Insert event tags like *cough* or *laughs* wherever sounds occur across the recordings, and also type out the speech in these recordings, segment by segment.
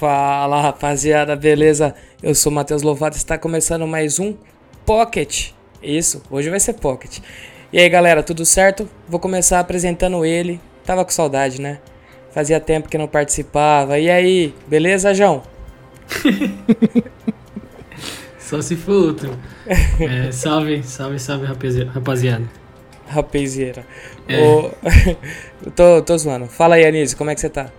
Fala rapaziada, beleza? Eu sou o Matheus Lovato, está começando mais um Pocket. Isso, hoje vai ser Pocket. E aí galera, tudo certo? Vou começar apresentando ele. Tava com saudade, né? Fazia tempo que não participava. E aí, beleza, João? *laughs* Só se for outro. É, salve, salve, salve, rapazi- rapaziada. Rapaziera. É. *laughs* Eu tô, tô zoando. Fala aí, Anísio, como é que você tá?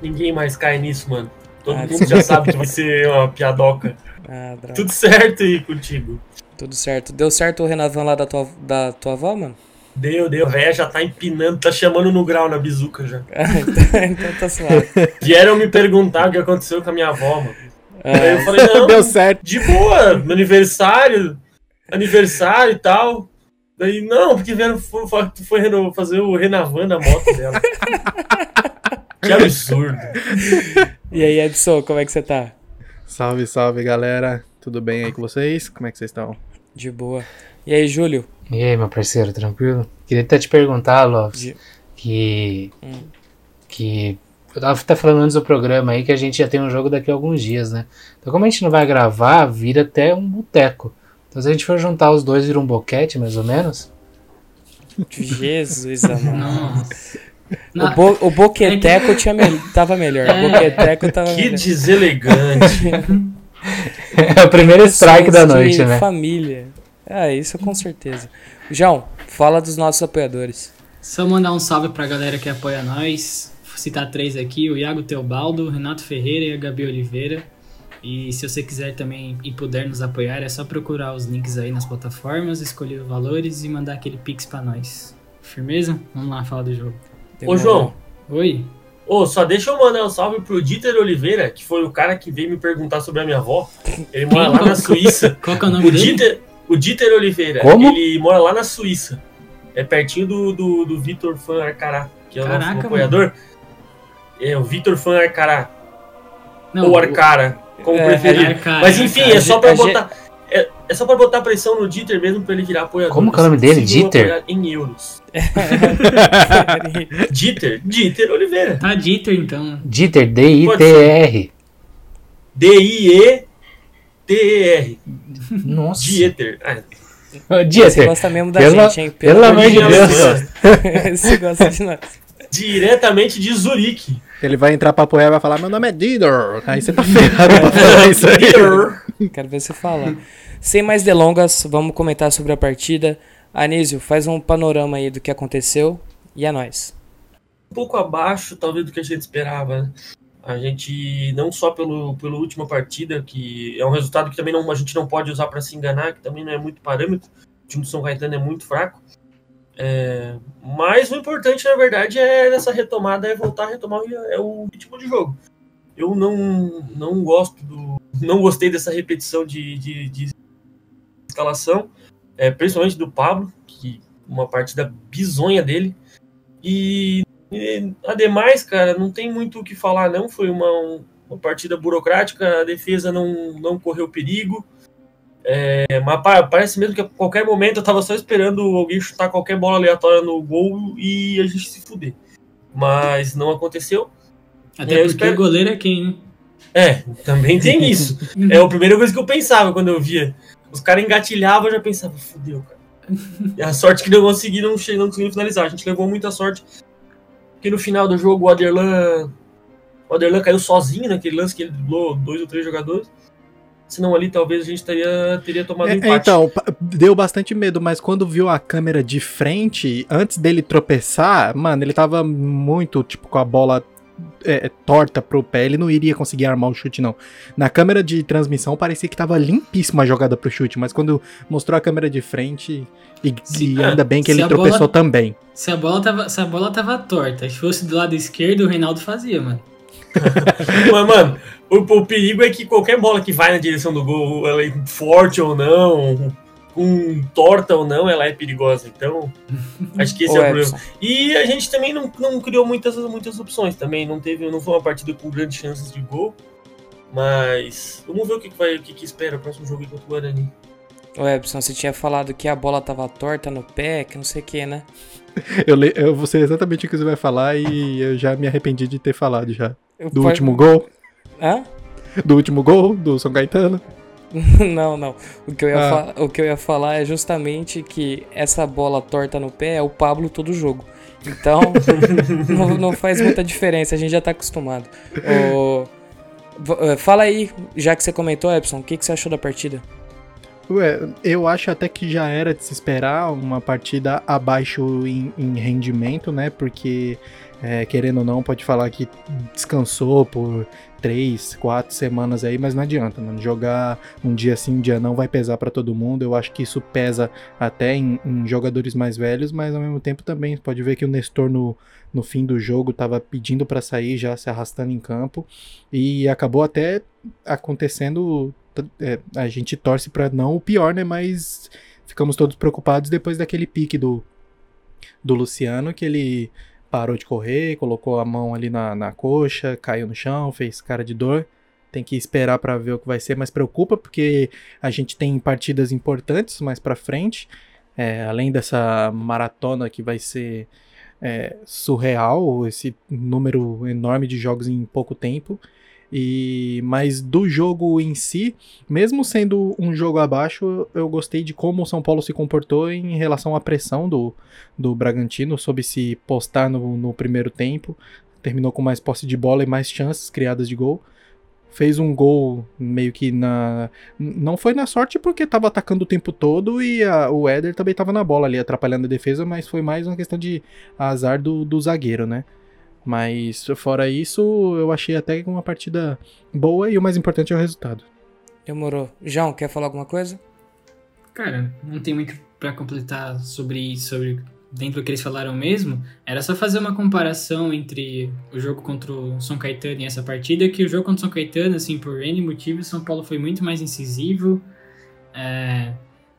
Ninguém mais cai nisso, mano. Todo Ah, mundo já sabe que vai ser uma piadoca. Ah, droga. Tudo certo aí contigo. Tudo certo. Deu certo o Renavan lá da tua, da tua avó, mano? Deu, deu. A véia já tá empinando, tá chamando no grau na bizuca já. *laughs* então tá suave. Vieram me perguntar o que aconteceu com a minha avó, mano. Aí Ah, eu falei, não, Deu certo. de boa, meu aniversário, aniversário e tal. Daí, não, porque vieram, foi, fazer o Renavan da moto dela. *laughs* que absurdo. E aí, Edson, como é que você tá? Salve, salve, galera. Tudo bem aí com vocês? Como é que vocês estão? De boa. E aí, Júlio? E aí, meu parceiro, tranquilo? Queria até te perguntar, Lopes, De- que. Hum. Que. Eu tava até falando antes do programa aí que a gente já tem um jogo daqui a alguns dias, né? Então, como a gente não vai gravar, vira até um boteco. Então, se a gente for juntar os dois, vira um boquete, mais ou menos. Jesus, amado. Nossa. O, bo o Boqueteco *laughs* tinha me tava melhor. O Boqueteco tava Que melhor. deselegante. É o primeiro strike da noite, né? Família. Ah, isso com certeza. João, fala dos nossos apoiadores. Só mandar um salve pra galera que apoia nós. Vou citar três aqui: o Iago Teobaldo, o Renato Ferreira e a Gabi Oliveira. E se você quiser também e puder nos apoiar, é só procurar os links aí nas plataformas, escolher os valores e mandar aquele pix pra nós. Firmeza? Vamos lá falar do jogo. Ô, João. Oi? Ô, só deixa eu mandar um salve pro Dieter Oliveira, que foi o cara que veio me perguntar sobre a minha avó. Ele mora lá na Suíça. *laughs* Qual que é o nome O dele? Dieter, o Dieter Oliveira, Como? ele mora lá na Suíça. É pertinho do, do, do Vitor Fan Arcará, que é o Caraca, nosso apoiador. É o Vitor Fan Arcará, Não, ou Arcara, como É, preferir. Arcara, Mas enfim, Arcara. é só A pra botar. É, é só pra botar pressão no Dieter mesmo pra ele virar apoiador. Como que é o nome Você dele? Dieter? Em euros. *laughs* *laughs* Dieter, Dieter Oliveira. Tá Dieter então. Dieter, D-I-T-R. D-I-E-T-E-R. Nossa. Dieter. Ah, Você Dieter. gosta mesmo da Pelo- gente, hein? pelo amor de Deus. *laughs* Você gosta de nós. diretamente de Zurique. Ele vai entrar pra apoiar e vai falar: Meu nome é Didor. Aí você tá *laughs* ferrado pra falar isso aí. Quero ver você falar. Sem mais delongas, vamos comentar sobre a partida. Anísio, faz um panorama aí do que aconteceu e é nóis. um pouco abaixo, talvez, do que a gente esperava. A gente, não só pelo, pela última partida, que é um resultado que também não, a gente não pode usar para se enganar, que também não é muito parâmetro. O time do São Caetano é muito fraco. É, mas o importante, na verdade, é nessa retomada, é voltar a retomar é o ritmo de jogo. Eu não, não gosto do. Não gostei dessa repetição de, de, de escalação, é, principalmente do Pablo, que uma partida bizonha dele. E e, ademais, cara, não tem muito o que falar, não. Foi uma, um- uma partida burocrática, a defesa não, não correu perigo. É, mas pa- parece mesmo que a qualquer momento eu tava só esperando alguém chutar qualquer bola aleatória no gol e a gente se fuder. Mas não aconteceu. Até É, porque espero- o goleiro é quem, né? É, também tem *laughs* isso. É a primeira coisa que eu pensava quando eu via. Os caras engatilhavam, eu já pensava, fudeu, cara. *laughs* E a sorte que não conseguiram, não conseguiram finalizar. A gente levou muita sorte. Porque no final do jogo o Aderlan. O Aderlan caiu sozinho naquele lance que ele driblou dois ou três jogadores. Senão ali talvez a gente teria, teria tomado um É, empate. então, deu bastante medo, mas quando viu a câmera de frente, antes dele tropeçar, mano, ele tava muito, tipo, com a bola é, torta pro pé, ele não iria conseguir armar o chute, não. Na câmera de transmissão parecia que tava limpíssima a jogada pro chute, mas quando mostrou a câmera de frente, e, Se- e ainda bem que ele tropeçou bola- também. Se a bola tava, se a bola tava torta, se fosse do lado esquerdo, o Reinaldo fazia, mano. *laughs* Mas, mano, o, o perigo é que qualquer bola que vai na direção do gol, ela é forte ou não, com torta ou não, ela é perigosa. Então, *laughs* acho que esse Ô, é o problema. E a gente também não, não criou muitas, muitas opções também. Não teve, não foi uma partida com grandes chances de gol. Mas vamos ver o que, que vai, o que, que espera o próximo jogo contra o Guarani. Ô, Epson, você tinha falado que a bola tava torta no pé, que não sei o que, né? *laughs* Eu, le- eu vou ser exatamente o que você vai falar e eu já me arrependi de ter falado já. Eu Do pode- último gol, Hã? do último gol do São Caetano. *laughs* não, não. O que, eu ia Ah. o que eu ia falar é justamente que essa bola torta no pé é o Pablo todo jogo. Então, *laughs* não, não faz muita diferença, a gente já tá acostumado. Eh, fala aí, já que você comentou, Epson, o que, que você achou da partida? Ué, eu acho até que já era de se esperar uma partida abaixo em, em rendimento, né? Porque, é, querendo ou não, pode falar que descansou por três, quatro semanas aí, mas não adianta, mano. Jogar um dia sim, um dia não vai pesar pra todo mundo. Eu acho que isso pesa até em, em jogadores mais velhos, mas ao mesmo tempo também pode ver que o Nestor no, no fim do jogo tava pedindo pra sair, já se arrastando em campo e acabou até acontecendo é, a gente torce pra não o pior, né? Mas ficamos todos preocupados depois daquele pique do, do Luciano, que ele parou de correr, colocou a mão ali na, na coxa, caiu no chão, fez cara de dor. Tem que esperar pra ver o que vai ser, mas preocupa porque a gente tem partidas importantes mais pra frente. É, além dessa maratona que vai ser é, surreal, esse número enorme de jogos em pouco tempo. E mas do jogo em si, mesmo sendo um jogo abaixo, eu gostei de como o São Paulo se comportou em relação à pressão do, do Bragantino, soube se postar no, no primeiro tempo, terminou com mais posse de bola e mais chances criadas de gol. Fez um gol meio que na. Não foi na sorte porque estava atacando o tempo todo e a- o Éder também estava na bola ali, atrapalhando a defesa, mas foi mais uma questão de azar do, do zagueiro, né? Mas fora isso, eu achei até uma partida boa e o mais importante é o resultado. Demorou. João, quer falar alguma coisa? Cara, não tem muito pra completar sobre sobre dentro do que eles falaram mesmo. Era só fazer uma comparação entre o jogo contra o São Caetano e essa partida, que o jogo contra o São Caetano, assim, por N motivos, São Paulo foi muito mais incisivo. É,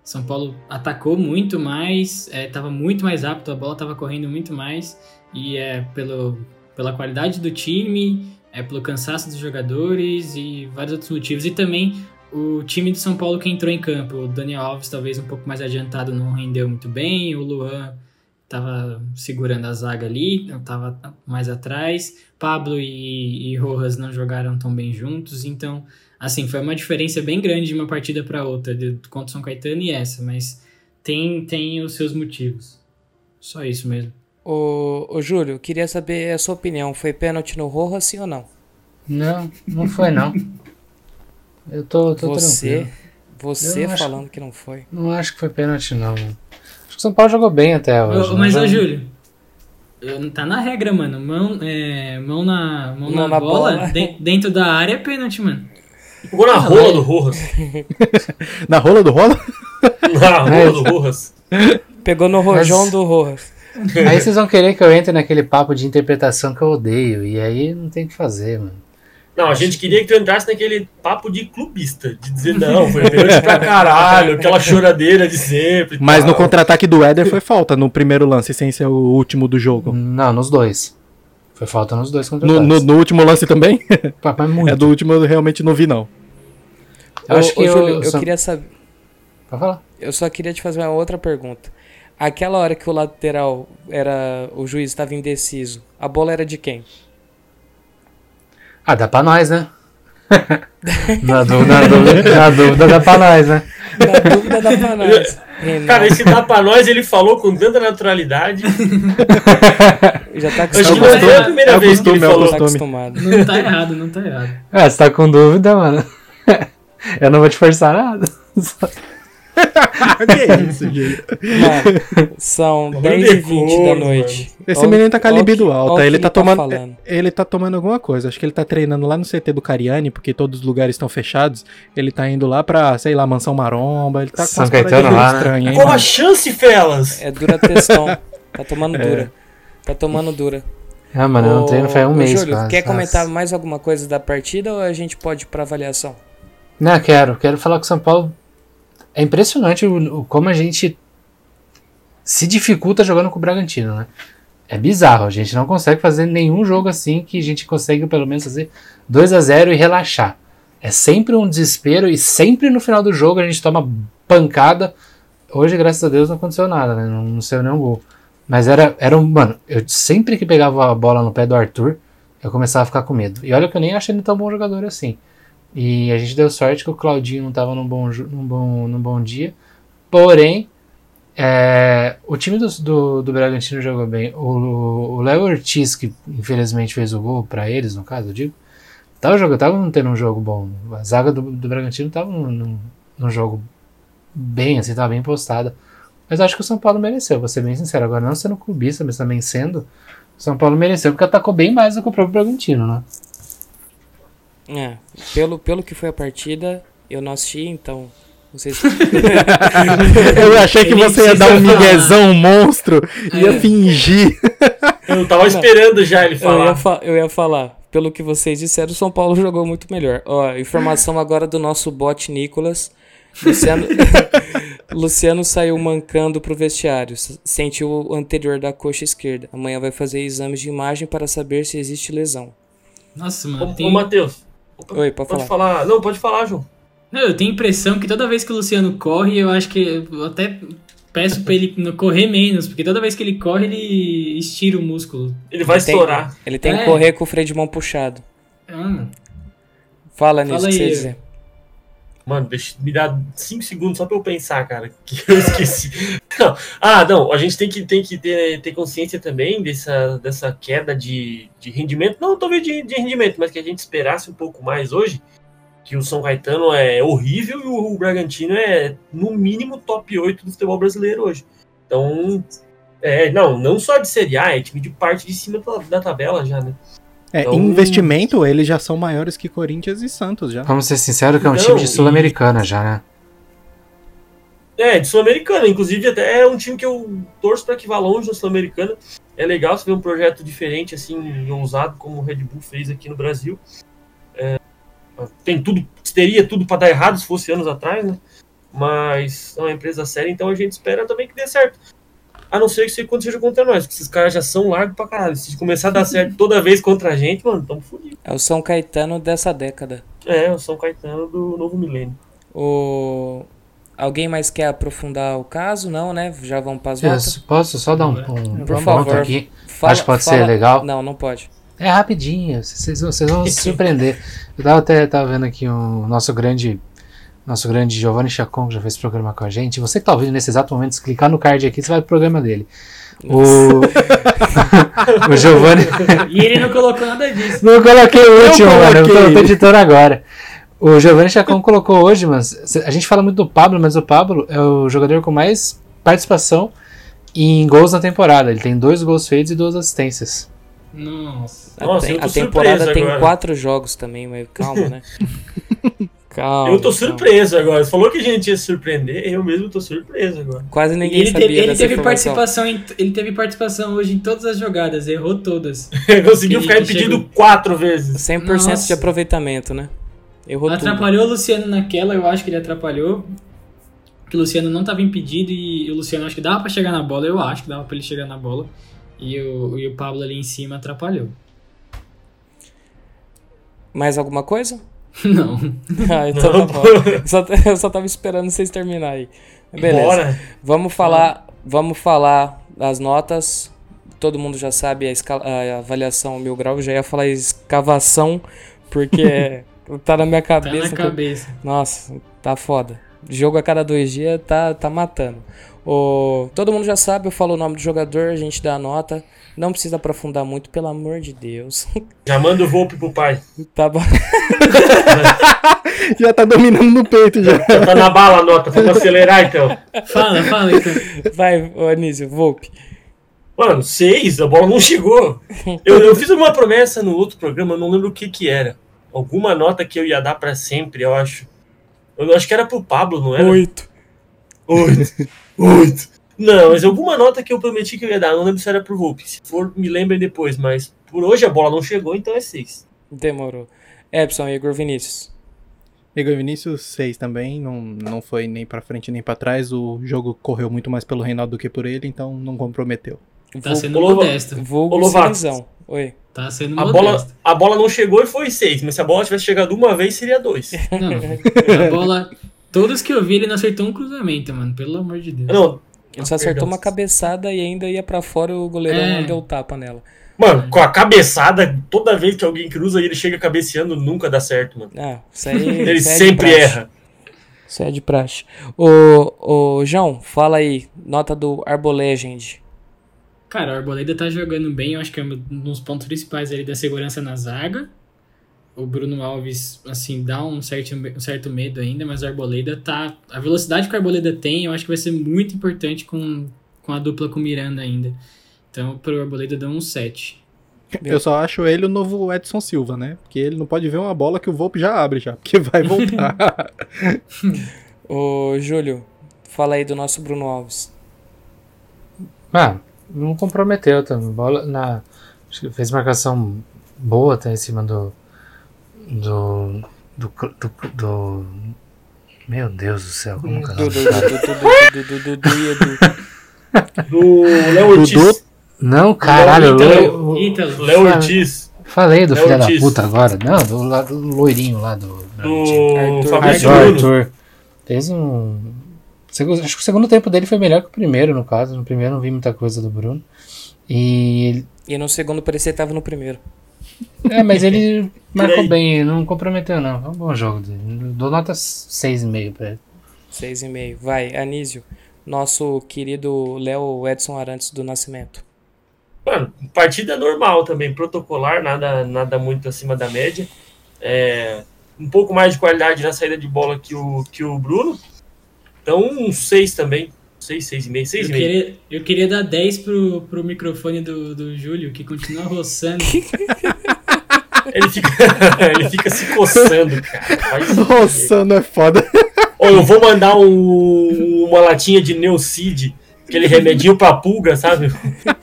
São Paulo atacou muito mais, estava muito mais rápido, a bola estava correndo muito mais, e é pelo, pela qualidade do time, é pelo cansaço dos jogadores e vários outros motivos. E também o time de São Paulo que entrou em campo, o Daniel Alves talvez um pouco mais adiantado não rendeu muito bem, o Luan estava segurando a zaga ali, estava mais atrás, Pablo e, e Rojas não jogaram tão bem juntos, então assim, foi uma diferença bem grande de uma partida para outra, de, contra o São Caetano e essa, mas tem, tem os seus motivos. Só isso mesmo. Ô, ô Júlio, eu queria saber a sua opinião. Foi pênalti no Rojas, sim ou não? Não, não foi não. Eu tô, tô você, tranquilo. você Eu acho- falando que não foi. Não acho que foi pênalti não. mano. Acho que o São Paulo jogou bem até hoje. Ô, né? mas, ô Júlio, tá na regra, mano. Mão, é, mão na, mão Mão na, na bola, bola. de- dentro da área é pênalti, mano. Ficou *laughs* na rola do Rojas. Na rola do rola? Na rola do Rojas. Pegou no Mas- rojão do Rojas. *laughs* Aí vocês vão querer que eu entre naquele papo de interpretação que eu odeio. E aí não tem o que fazer, mano. Não, a gente queria que tu entrasse naquele papo de clubista, de dizer, não, foi pênalti pra caralho, aquela choradeira de sempre. Mas no tal. contra-ataque do Éder foi falta no primeiro lance, sem ser o último do jogo. Não, nos dois. Foi falta nos dois contra No, no- no último lance também? *laughs* Mas muito. É do último eu realmente não vi, não. Eu Ô, acho que ô, eu- Júlio, eu só- queria saber. Pode falar. Eu só queria te fazer uma outra pergunta. Aquela hora que o lateral era. O juiz estava indeciso, a bola era de quem? Ah, dá pra nós, né? *laughs* na, dúvida, na, dúvida, na dúvida dá pra nós, né? Na dúvida dá pra nós. Renato, Cara, esse dá pra nós, ele falou com tanta naturalidade. *laughs* já tá Acho que não acostumado. foi a primeira É vez que ele costume, é falou. Tá costume. acostumado. Não tá errado, não tá errado. Ah, você tá com dúvida, mano? *laughs* Eu não vou te forçar nada. *laughs* que é isso, gente? Mano, são Bagulho 10 e 20 da noite. Esse Ó- menino tá com a libido alta. Ele tá tomando. falando. Ele tá tomando alguma coisa. Acho que ele tá treinando lá no CT do Cariani, porque todos os lugares estão fechados. Ele tá indo lá pra, sei lá, Mansão Maromba. Ele tá com São umas Caetano paradinhas lá, né? estranhas, hein, Qual a mano? chance, Felas? É dura textão. Tá tomando *laughs* É. dura. Tá tomando dura. Ah, mano, eu não treino faz um mês Júlio, quase. quer Nossa. comentar mais alguma coisa da partida ou a gente pode ir pra avaliação? Não, quero. Quero falar que o São Paulo. É impressionante o, o- como a gente se dificulta jogando com o Bragantino, né? É bizarro. A gente não consegue fazer nenhum jogo assim que a gente consegue pelo menos fazer 2 a 0 e relaxar. É sempre um desespero e sempre no final do jogo a gente toma pancada. Hoje, graças a Deus, não aconteceu nada, né? Não, não saiu nenhum gol. Mas era, era um. Mano, eu sempre que pegava a bola no pé do Arthur, eu começava a ficar com medo. E olha que eu nem achei ele tão bom jogador assim. E a gente deu sorte que o Claudinho não estava num bom, num, bom, num bom dia. Porém, é, o time do, do, do Bragantino jogou bem. O Léo Ortiz, que infelizmente fez o gol para eles, no caso, eu digo, tava, jogando, tava tendo um jogo bom. A zaga do, do Bragantino tava num, num, num jogo bem, assim, tava bem postada. Mas acho que o São Paulo mereceu, vou ser bem sincero. Agora, não sendo clubista, mas também sendo, o São Paulo mereceu, porque atacou bem mais do que o próprio Bragantino, né? É, pelo, pelo que foi a partida, eu não assisti, então. Vocês. *laughs* Eu achei que Eu você ia sei dar se um eu miguezão monstro, ia É. fingir. Eu tava esperando já ele eu, falar. ia fa- eu ia falar. Pelo que vocês disseram, o São Paulo *laughs* jogou muito melhor. Ó, informação agora do nosso bot Nicolas. Luciano, *laughs* Luciano saiu mancando pro vestiário. Sentiu o anterior da coxa esquerda. Amanhã vai fazer exames de imagem para saber se existe lesão. Nossa, Ô, mano, ô tem... Matheus. Oi, pode Pode falar. falar. Não, pode falar, João. Não, eu tenho a impressão que toda vez que o Luciano corre, eu acho que. Eu até peço pra ele não correr menos, porque toda vez que ele corre, ele estira o músculo. Ele vai Ele tem- estourar. Ele tem que É. correr com o freio de mão puxado. Ah, mano. Fala nisso, Fala o que você dizer. Mano, deixa, me dá 5 segundos só pra eu pensar, cara. *laughs* Que eu esqueci. Não. Ah, não. A gente tem que, tem que ter, ter consciência também dessa, dessa queda de, de rendimento. Não talvez de, de rendimento, mas que a gente esperasse um pouco mais hoje. Que o São Caetano é horrível e o, Bragantino é, no mínimo, top 8 do futebol brasileiro hoje. Então. É, não, não só de Série A, é time de parte de cima da, da tabela já, né? É, Então- em investimento, eles já são maiores que Corinthians e Santos já. Vamos ser sinceros que é um Não, time de e- Sul-Americana já, né? É, de Sul-Americana. Inclusive, até é um time que eu torço para que vá longe na Sul-Americana. É legal você ver um projeto diferente, assim, ousado, como o Red Bull fez aqui no Brasil. É, tem tudo, teria tudo para dar errado se fosse anos atrás, né? Mas é uma empresa séria, então a gente espera também que dê certo. A não ser que isso aconteça contra nós, porque esses caras já são largos pra caralho. Se começar a dar certo *laughs* toda vez contra a gente, mano, tamo fodidos. É o São Caetano dessa década. É, o São Caetano do novo milênio. O... Alguém mais quer aprofundar o caso? Não, né? Já vamos para as notas? Eu posso só dar um, um Por ponto favor. aqui? Fala- Acho que pode fala- ser legal. Não, não pode. É rapidinho, vocês, vocês vão se surpreender. *laughs* Eu tava até tava vendo aqui o nosso grande nosso grande Giovanni Chacon, que já fez programa com a gente. Você que tá ouvindo nesse exato momento, se clicar no card aqui, você vai pro programa dele. O, *laughs* o Giovanni. E ele não colocou nada disso. Não coloquei o último, mano. Eu tô, coloquei. tô editando agora. O Giovanni Chacon colocou hoje, mas a gente fala muito do Pablo, mas o Pablo é o jogador com mais participação em gols na temporada. Ele tem dois gols feitos e duas assistências. Nossa. A, Nossa, eu tô a temporada tem agora. quatro jogos também, mas calma, né? *laughs* calma. eu tô calma. surpreso agora. Você falou que a gente ia se surpreender, eu mesmo tô surpreso agora. Quase E ninguém ele sabia teve, ele teve informação. participação em, ele teve participação hoje em todas as jogadas, errou todas. *laughs* Conseguiu ficar impedido chegou- quatro vezes. 100% Nossa. de aproveitamento, né? Errou tudo. Atrapalhou o Luciano naquela, eu acho que ele atrapalhou. Que o Luciano não estava impedido e o Luciano acho que dava pra chegar na bola, eu acho que dava pra ele chegar na bola. E o, e o Pablo ali em cima atrapalhou. Mais alguma coisa? *laughs* Não. Ah, então Não, tá bom. Eu só, eu só tava esperando vocês terminarem aí. Beleza. Bora. Vamos falar, vamos falar das notas. Todo mundo já sabe a, esca- a avaliação mil grau. Eu já ia falar escavação, porque *laughs* tá na minha Tá cabeça. na que- cabeça. Nossa, tá foda. Jogo a cada dois dias tá, tá matando. O, todo mundo já sabe, eu falo o nome do jogador, a gente dá a nota. Não precisa aprofundar muito, pelo amor de Deus. *laughs* Já manda o Volpe pro pai. tá bom. *laughs* Já tá dominando no peito já. Já tá na bala a nota, vamos acelerar então. Fala, fala então. Vai, Anísio, Volpe. Mano, seis, a bola não chegou. Eu, eu fiz uma promessa no outro programa, eu não lembro o que que era. Alguma nota que eu ia dar pra sempre, eu acho. Eu acho que era pro Pablo, não era? Oito. Oito. *laughs* Oito. Não, mas alguma nota que eu prometi que eu ia dar. Não lembro se era pro Volpe. Se for, me lembrem depois. Mas por hoje a bola não chegou, então é 6. Demorou. Epson Igor Vinícius. Igor Vinícius, 6 também. Não, não foi nem pra frente nem pra trás. O jogo correu muito mais pelo Reinaldo do que por ele, então não comprometeu. Tá Vul- sendo Lova- modesto. Vulgo Lovato. Cinzão. Oi. Tá sendo A bola, modesto. a bola não chegou e foi 6. Mas se a bola tivesse chegado uma vez, seria 2. Não, *laughs* a bola. Todos que eu vi, ele não acertou um cruzamento, mano. Pelo amor de Deus. Não, Ele só Ah, acertou perdão. uma cabeçada e ainda ia pra fora e o goleirão É. deu tapa nela. Mano, com a cabeçada, toda vez que alguém cruza e ele chega cabeceando, nunca dá certo, mano. Ah, isso aí. *laughs* Ele isso é sempre praxe. erra. Isso é de praxe. Ô, ô, João, fala aí. Nota do Arbolegend. Cara, o Arboleda tá jogando bem, eu acho que é um dos pontos principais ali da segurança na zaga. O Bruno Alves, assim, dá um certo, um certo medo ainda, mas o Arboleda tá. A velocidade que o Arboleda tem, eu acho que vai ser muito importante com, com a dupla com o Miranda ainda. Então, pro Arboleda dá um 7. Eu só acho ele o novo Edson Silva, né? Porque ele não pode ver uma bola que o Volpe já abre já, porque vai voltar. *laughs* Ô, Júlio, fala aí do nosso Bruno Alves. Ah, não comprometeu também. Bola na. Acho que fez marcação boa até em cima do. Do. Do. do, do- meu Deus do céu, como que é do du, du, Edu. Do Léo Ortiz. Não, caralho. Léo Ortiz. falei do Léo filho da puta agora. Não, do, do loirinho lá do. Do Arthur. Fabrício Arthur. Fez um. Acho que o segundo tempo dele foi melhor que o primeiro, no caso. No primeiro não vi muita coisa do Bruno. E E no segundo parecia que tava no primeiro. É, mas ele marcou bem, não comprometeu não. Foi um bom jogo dele. Dou nota 6,5 pra ele. 6,5. Vai, Anísio. Nosso querido Léo Edson Arantes do Nascimento. Mano, partida normal também, protocolar, nada, nada muito acima da média. É, um pouco mais de qualidade na saída de bola que o, que o Bruno. Então, um 6 também. 6, 6,5, Eu 6,5. queria, eu queria dar 10 pro, pro microfone do, do Júlio, que continua roçando. *laughs* Ele fica, *laughs* ele fica se coçando, cara. Não é foda. Ô, eu vou mandar um- uma latinha de Neucid, aquele remedinho pra pulga, sabe?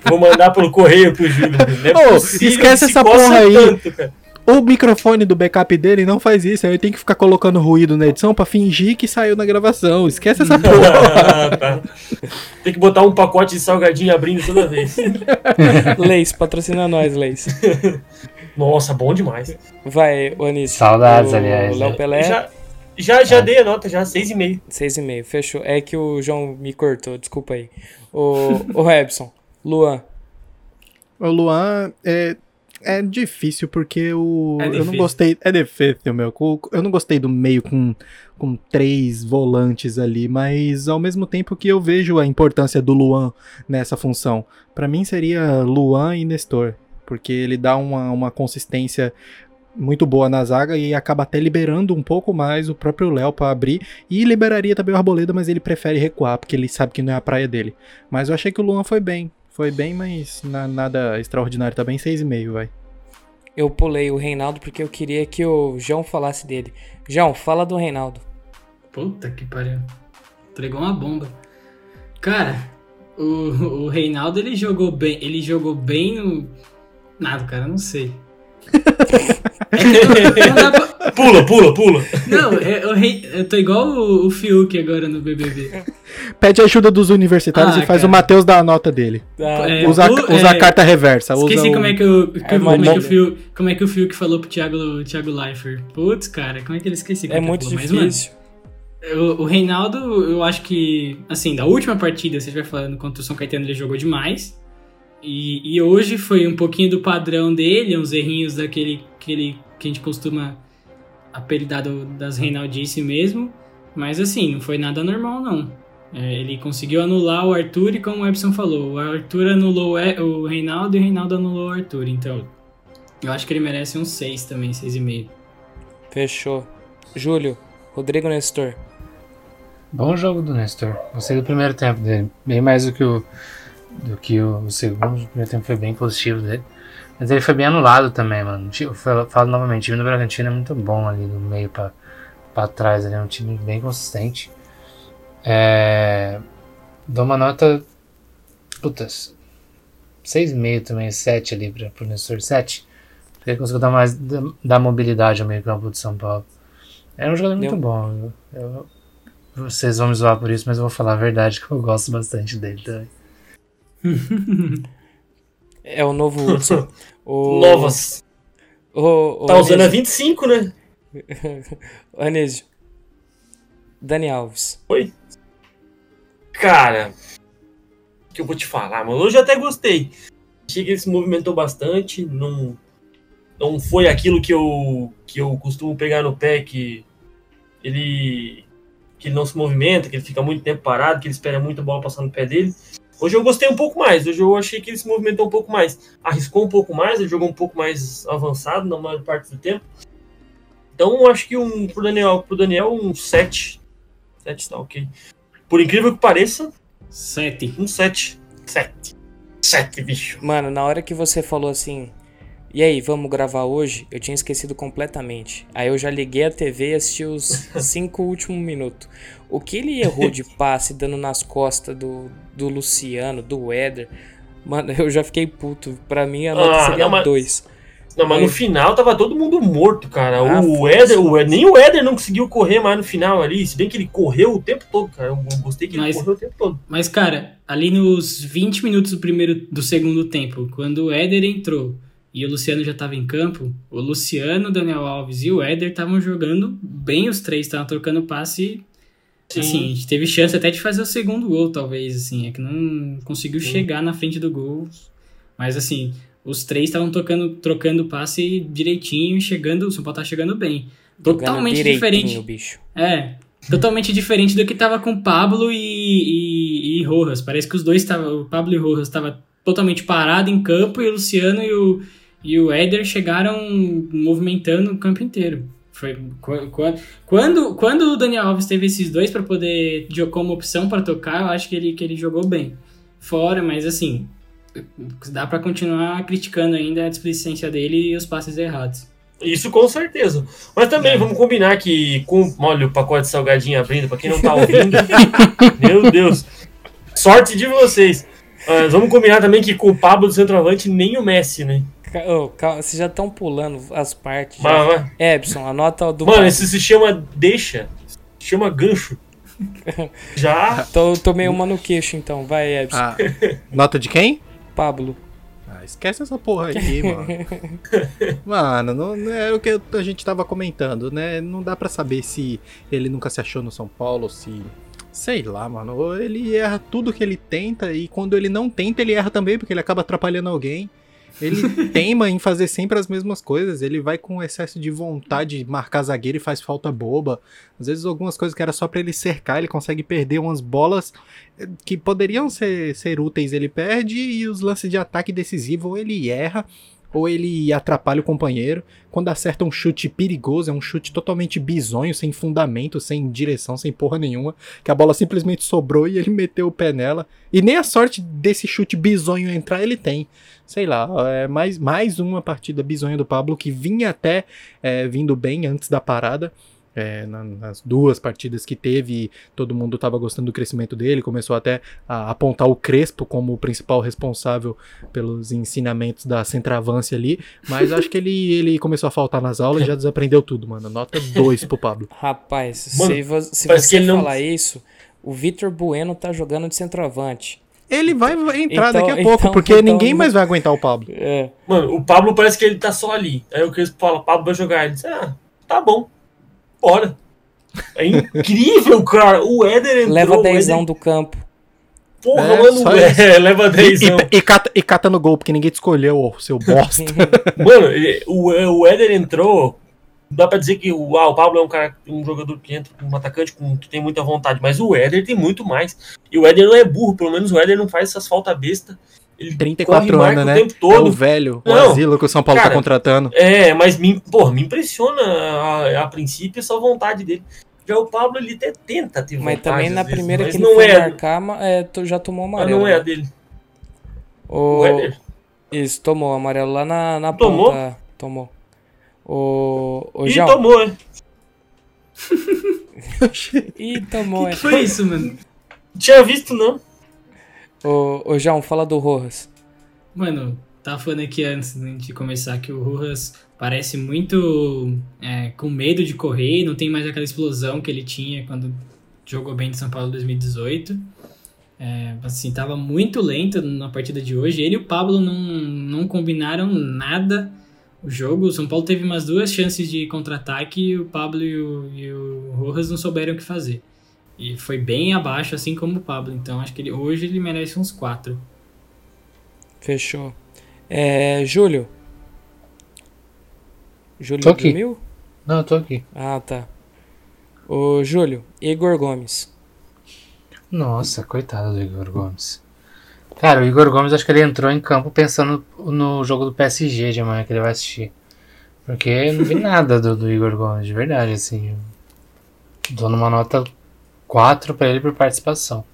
Vou mandar pelo correio pro Júlio. Não é possível esquece essa porra aí. tanto. O microfone do backup dele não faz isso. Aí eu tenho que ficar colocando ruído na edição pra fingir que saiu na gravação. Esquece essa *laughs* porra. Ah, tá. Tem que botar um pacote de salgadinho abrindo toda vez. Leis, patrocina nós, Leis. *laughs* Nossa, bom demais. Vai, o Anísio. Saudades, o aliás, Léo né? Pelé, Já, já, já dei a nota, já, 6,5. 6,5. Fechou. É que o João me cortou, desculpa aí. O, *laughs* o Rebson. Luan. O Luan é, é difícil porque o. É Eu não gostei. É difícil, meu. Eu não gostei do meio com, com três volantes ali, mas ao mesmo tempo que eu vejo a importância do Luan nessa função. Pra mim seria Luan e Nestor. Porque ele dá uma, uma consistência muito boa na zaga e acaba até liberando um pouco mais o próprio Léo pra abrir. E liberaria também o Arboleda, mas ele prefere recuar, porque ele sabe que não é a praia dele. Mas eu achei que o Luan foi bem. Foi bem, mas na- nada extraordinário. Tá bem 6,5, vai. Eu pulei o Reinaldo porque eu queria que o João falasse dele. João, fala do Reinaldo. Puta que pariu. Entregou uma bomba. Cara, o, o Reinaldo ele jogou bem. Ele jogou bem no. Nada, cara, não sei. É não, não dá pra- Pula, pula, pula. não, é, o rei, eu tô igual o, o Fiuk agora no BBB. Pede ajuda dos universitários Ah, e faz cara. o Matheus dar a nota dele. Ah, É, usa, o- usa é, a carta reversa. usa Esqueci o- como é que o, que- como, é que o Fiuk, como é que o Fiuk falou pro Thiago, Thiago Leifert. Putz, cara, como é que ele esqueci? como é muito falou? Mas, mano, difícil. O, o Reinaldo, eu acho que, assim, da última partida, você vai falando contra o São Caetano, ele jogou demais. E, e hoje foi um pouquinho do padrão dele, uns errinhos daquele que, ele, que a gente costuma apelidar do- das Reinaldice mesmo. Mas, assim, não foi nada normal, não. É, ele conseguiu anular o Arthur e, como o Epson falou, o Arthur anulou o o Reinaldo e o Reinaldo anulou o Arthur. Então, eu acho que ele merece um 6 também, 6,5. Fechou. Júlio, Rodrigo Nestor. Bom jogo do Nestor. Gostei do primeiro tempo dele. Bem mais do que o, do que o segundo. O primeiro tempo foi bem positivo dele. Mas ele foi bem anulado também, mano. Eu falo, falo novamente, o time do Bragantino é muito bom ali do meio pra, pra trás. Ele é um time bem consistente. É, Dou uma nota. Putas. 6,5 também, 7 ali pra, pro Nestor. 7. Porque ele conseguiu dar mais. dar mobilidade ao meio campo de São Paulo. É um jogador muito Deu. bom. Eu, eu- vocês vão me zoar por isso, mas eu vou falar a verdade que eu gosto bastante dele também. *laughs* É o novo Hudson. O, Novas. O, o Tá usando a Anísio. 25, né? *laughs* Anísio. Dani Alves. Oi? Cara, o que eu vou te falar, mano? Hoje eu até gostei. Achei que ele se movimentou bastante, não, não foi aquilo que eu, que eu costumo pegar no pé, que ele, que ele não se movimenta, que ele fica muito tempo parado, que ele espera muito a bola passar no pé dele. Hoje eu gostei um pouco mais, hoje eu achei que ele se movimentou um pouco mais, arriscou um pouco mais, ele jogou um pouco mais avançado na maior parte do tempo. Então eu acho que um, pro, Daniel, pro Daniel um 7. 7 tá ok. Por incrível que pareça, Sete. um 7. 7. 7, bicho. Mano, na hora que você falou assim. E aí, vamos gravar hoje? Eu tinha esquecido completamente. Aí eu já liguei a TV e assisti os *laughs* cinco últimos minutos. O que ele errou de passe dando nas costas do, do Luciano, do Éder. Mano, eu já fiquei puto. Pra mim a nota Ah, seria não, mas- 2. Não, mas no final tava todo mundo morto, cara. Ah, o. Éder, o Éder- nem o Éder não conseguiu correr mais no final ali. Se bem que ele correu o tempo todo, cara. Eu gostei que ele Mas- correu o tempo todo. Mas, cara, ali nos 20 minutos do primeiro do segundo tempo, quando o Éder entrou e o Luciano já tava em campo, o Luciano, o Daniel Alves e o Éder estavam jogando bem os três, estavam trocando passe. Sim. Assim, a gente teve chance até de fazer o segundo gol, talvez, assim, é que não conseguiu chegar na frente do gol. Mas assim, os três estavam tocando, trocando passe direitinho e chegando, o São Paulo tá chegando bem. Totalmente diferente. bicho. É, totalmente diferente do que tava com Pablo e, e, e Rojas. Parece que os dois estavam. O Pablo e o Rojas estavam totalmente parado em campo e o Luciano e o, e o Éder chegaram movimentando o campo inteiro. Foi qu- qu- quando, quando o Daniel Alves teve esses dois para poder como opção para tocar, eu acho que ele, que ele jogou bem. Fora, mas assim, dá para continuar criticando ainda a displicência dele e os passes errados. Isso com certeza. Mas também, É. vamos combinar que com. Olha o pacote de salgadinho abrindo, pra quem não tá ouvindo. *laughs* meu Deus. Sorte de vocês. Mas vamos combinar também que com o Pablo do centroavante, nem o Messi, né? Calma, vocês já estão pulando as partes. já. Mas, mas- Ebson, anota do. mano, isso se chama deixa. Se chama gancho. *laughs* Já. Tô, tomei uma no queixo então, vai, Ebson. Ah, nota de quem? Pablo. Ah, esquece essa porra aí, *laughs* mano. Mano, não, não é o que a gente tava comentando, né? Não dá pra saber se ele nunca se achou no São Paulo, se. Sei lá, mano. Ele erra tudo que ele tenta e quando ele não tenta, ele erra também, porque ele acaba atrapalhando alguém. Ele *laughs* teima em fazer sempre as mesmas coisas. Ele vai com excesso de vontade de marcar zagueiro e faz falta boba. Às vezes, algumas coisas que era só pra ele cercar, ele consegue perder umas bolas eh, que poderiam ser, ser úteis, ele perde. E os lances de ataque decisivo, ele erra, ou ele atrapalha o companheiro. Quando acerta um chute perigoso, é um chute totalmente bizonho, sem fundamento, sem direção, sem porra nenhuma. Que a bola simplesmente sobrou e ele *laughs* meteu o pé nela. E nem a sorte desse chute bizonho entrar ele tem. Sei lá, é mais, mais uma partida bizonha do Pablo que vinha até é, vindo bem antes da parada. É, na- nas duas partidas que teve, todo mundo estava gostando do crescimento dele, começou até a apontar o Crespo como o principal responsável pelos ensinamentos da centravância ali, mas acho que ele, ele começou a faltar nas aulas e já desaprendeu tudo, mano. Nota 2 pro Pablo. Rapaz, Mano, se, vo- se você ele não- falar isso, o Vitor Bueno tá jogando de centroavante. Ele vai entrar Então- daqui a pouco, então- porque então- ninguém mais vai aguentar o Pablo. É, Mano, o Pablo parece que ele tá só ali. Aí o Crespo fala, Pablo vai jogar. Ele diz, ah, tá bom. Bora. É incrível, cara. O Éder entrou. leva o dezão Éder- do campo. Porra, É, mano. É, leva E, dezão. e- e cata, e cata no gol, porque ninguém te escolheu, seu bosta. *laughs* Mano, o, o Éder entrou. Não dá pra dizer que o, ah, o Pablo é um cara, um jogador que entra, um atacante com, que tem muita vontade, mas o Éder tem muito mais. E o Éder não é burro, pelo menos o Éder não faz essas faltas besta. Ele 34 corre e marca anos, né? o tempo É todo. o velho, o Não, asilo que o São Paulo tá cara, contratando. É, mas me, porra, me impressiona a, a princípio essa vontade dele. Já o Pablo, ele até tenta ter Mas também na vezes, primeira mas que ele não foi é, marcar, ma- é, já tomou mas amarelo. não é a né? dele. O... O Éder. Isso, tomou amarelo lá na, na Tomou? ponta. Tomou. O, o João. tomou, é. *laughs* Ih, tomou, é. Foi isso, mano. *laughs* Tinha visto, não. Ô, ô João, fala do Rojas. Mano, tava falando aqui antes de começar que o Rojas parece muito é, com medo de correr, não tem mais aquela explosão que ele tinha quando jogou bem de São Paulo em 2018. É, assim, tava muito lento na partida de hoje. Ele e o Pablo não, não combinaram nada o jogo. O São Paulo teve umas duas chances de contra-ataque e o Pablo e o, e o Rojas não souberam o que fazer. E foi bem abaixo, assim como o Pablo. Então acho que ele, hoje ele merece uns quatro. Fechou. É, Júlio. Júlio Tô aqui. dormiu? Não, eu tô aqui. Ah, tá. Ô, Júlio, Igor Gomes. Nossa, coitado do Igor Gomes. Cara, o Igor Gomes acho que ele entrou em campo pensando no jogo do PSG de amanhã que ele vai assistir. Porque eu não vi nada do, do Igor Gomes, de verdade, assim. Dou numa nota 4 pra ele por participação.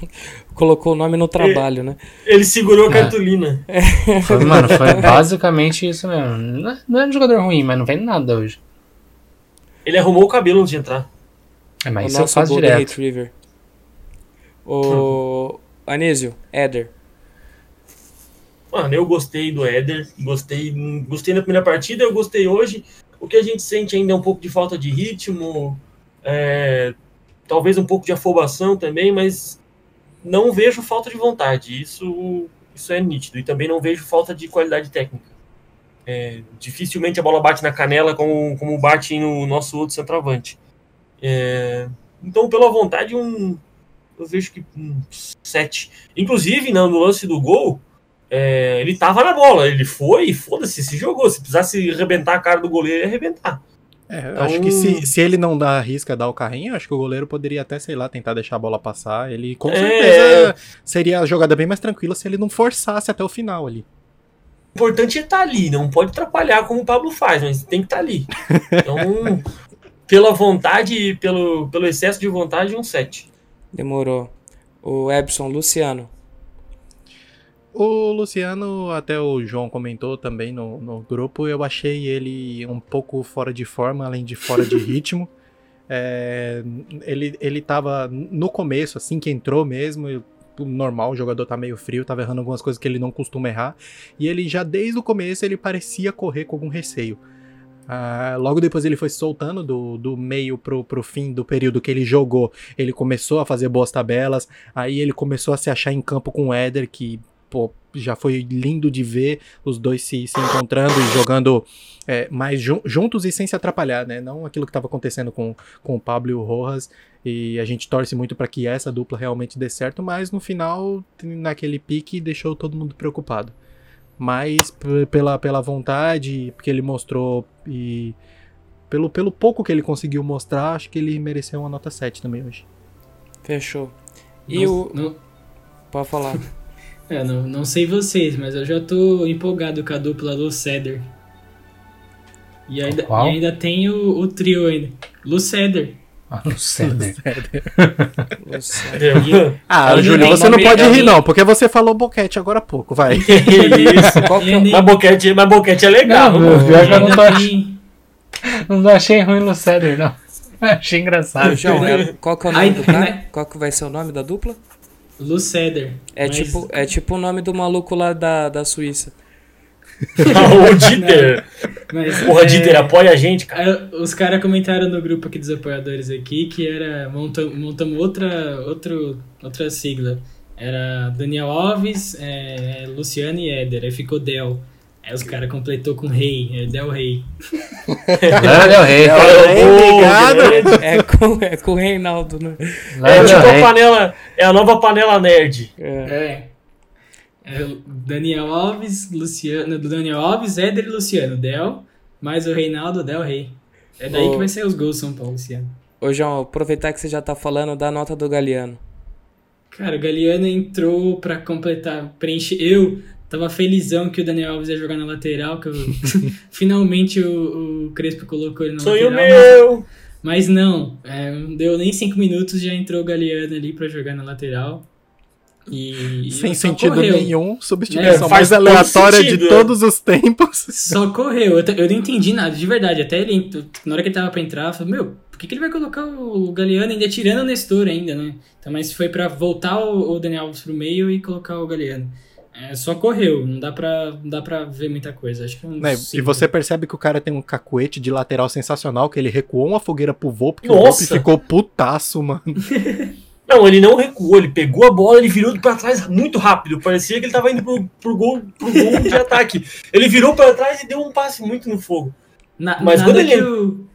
*laughs* Colocou o nome no trabalho, né? Ele segurou a É. cartolina. Foi, mano, foi *laughs* basicamente isso mesmo. Não é, não é um jogador ruim, mas não vem nada hoje. Ele arrumou o cabelo antes de entrar. É, mas o isso eu faço direto. Retriever. O Anísio, Éder. Mano, eu gostei do Éder, gostei, gostei na primeira partida, eu gostei hoje. O que a gente sente ainda é um pouco de falta de ritmo, é, talvez um pouco de afobação também, mas não vejo falta de vontade. Isso, isso é nítido. E também não vejo falta de qualidade técnica. É, dificilmente a bola bate na canela como, como bate no nosso outro centroavante. É, então, pela vontade, um, eu vejo que um 7. Inclusive, no lance do gol, é, ele tava na bola, ele foi e foda-se, se jogou. Se precisasse arrebentar a cara do goleiro, ia arrebentar. É, eu Então- acho que se, se ele não dá arrisca dar o carrinho, acho que o goleiro poderia até, sei lá, tentar deixar a bola passar. Ele com É. certeza seria a jogada bem mais tranquila se ele não forçasse até o final ali. O importante é estar ali, não pode atrapalhar como o Pablo faz, mas tem que estar ali. Então, *laughs* pela vontade e pelo, pelo excesso de vontade, um 7. Demorou. O Ebson, Luciano. O Luciano, até o João comentou também no, no grupo, eu achei ele um pouco fora de forma, além de fora de *laughs* ritmo. É, ele, ele tava no começo, assim que entrou mesmo, normal, o jogador tá meio frio, tava errando algumas coisas que ele não costuma errar. E ele já desde o começo ele parecia correr com algum receio. Ah, logo depois ele foi se soltando do, do meio pro, pro fim do período que ele jogou. Ele começou a fazer boas tabelas. Aí ele começou a se achar em campo com o Éder, que pô, já foi lindo de ver os dois se, se encontrando e jogando é, mais jun- juntos e sem se atrapalhar, né? Não aquilo que estava acontecendo com, com o Pablo e o Rojas. E a gente torce muito para que essa dupla realmente dê certo, mas no final, naquele pique, deixou todo mundo preocupado. Mas pela, pela vontade que ele mostrou e pelo, pelo pouco que ele conseguiu mostrar, acho que ele mereceu uma nota 7 também hoje. Fechou. E não, o. não, Pode falar. *laughs* é, não, não sei vocês, mas eu já tô empolgado com a dupla do Ceder. E ainda, e ainda tem o, o trio ainda. Lu Ceder. Ah, né? Luciano. *laughs* Ah, Ele Júlio, você não pode rir não, porque você falou boquete agora há pouco, vai. *laughs* Isso. Qual que é Mas boquete, mas boquete é legal. Não, mano. que eu não tô tem- Não achei ruim no Ceder, não. *laughs* Achei engraçado. Ô, João, é- qual que é o nome do cara? né? Qual que vai ser o nome da dupla? Lu Ceder. É, Mas- tipo, é tipo o nome do maluco lá da, da Suíça. *laughs* o Dieter. *laughs* Mas, Porra, é, Dieter, apoia a gente, cara. é, Os caras comentaram no grupo aqui dos apoiadores aqui que era. Montamos, montamos outra, outro, outra sigla. Era Daniel Alves, é, Luciano e Éder. Aí ficou Del. Aí os caras completou com Rei, é Del Rei. Lana Del Rey. obrigado. É com, é com o Reinaldo, né? É Lana tipo a Rey. panela, é a nova panela nerd. É. É. É Daniel Alves, Luciano. Do Daniel Alves, Éder e Luciano. Del, mais o Reinaldo, Del Rei. É daí Ô. que vai ser os gols São Paulo esse ano. Ô, João, aproveitar que você já tá falando da nota do Galeano. Cara, o Galeano entrou pra completar, preencher. Eu tava felizão que o Daniel Alves ia jogar na lateral, que eu... *laughs* finalmente o, o Crespo colocou ele na Sonho lateral. meu. Mas não, é, não deu nem cinco minutos, já entrou o Galeano ali pra jogar na lateral. E Sem sentido correu. nenhum, substituição É, faz aleatória sentido, de todos os tempos. Só correu. Eu, eu não entendi nada, de verdade. Até ele, na hora que ele tava pra entrar, eu falei, meu, por que, que ele vai colocar o Galeano ainda tirando o Nestor ainda, né? Então, mas foi pra voltar o, o Daniel Alves pro meio e colocar o Galeano. É, só correu, não dá pra, não dá pra ver muita coisa. Acho que é um Né, E cinco. você percebe que o cara tem um cacuete de lateral sensacional, que ele recuou uma fogueira pro Volpe, que o Nossa! Volpe ficou putaço, mano. *laughs* Não, ele não recuou, ele pegou a bola, ele virou pra trás muito rápido. Parecia que ele tava indo pro, pro gol, pro gol de *laughs* ataque. Ele virou pra trás e deu um passe muito no fogo. Na- mas nada, quando ele- que o,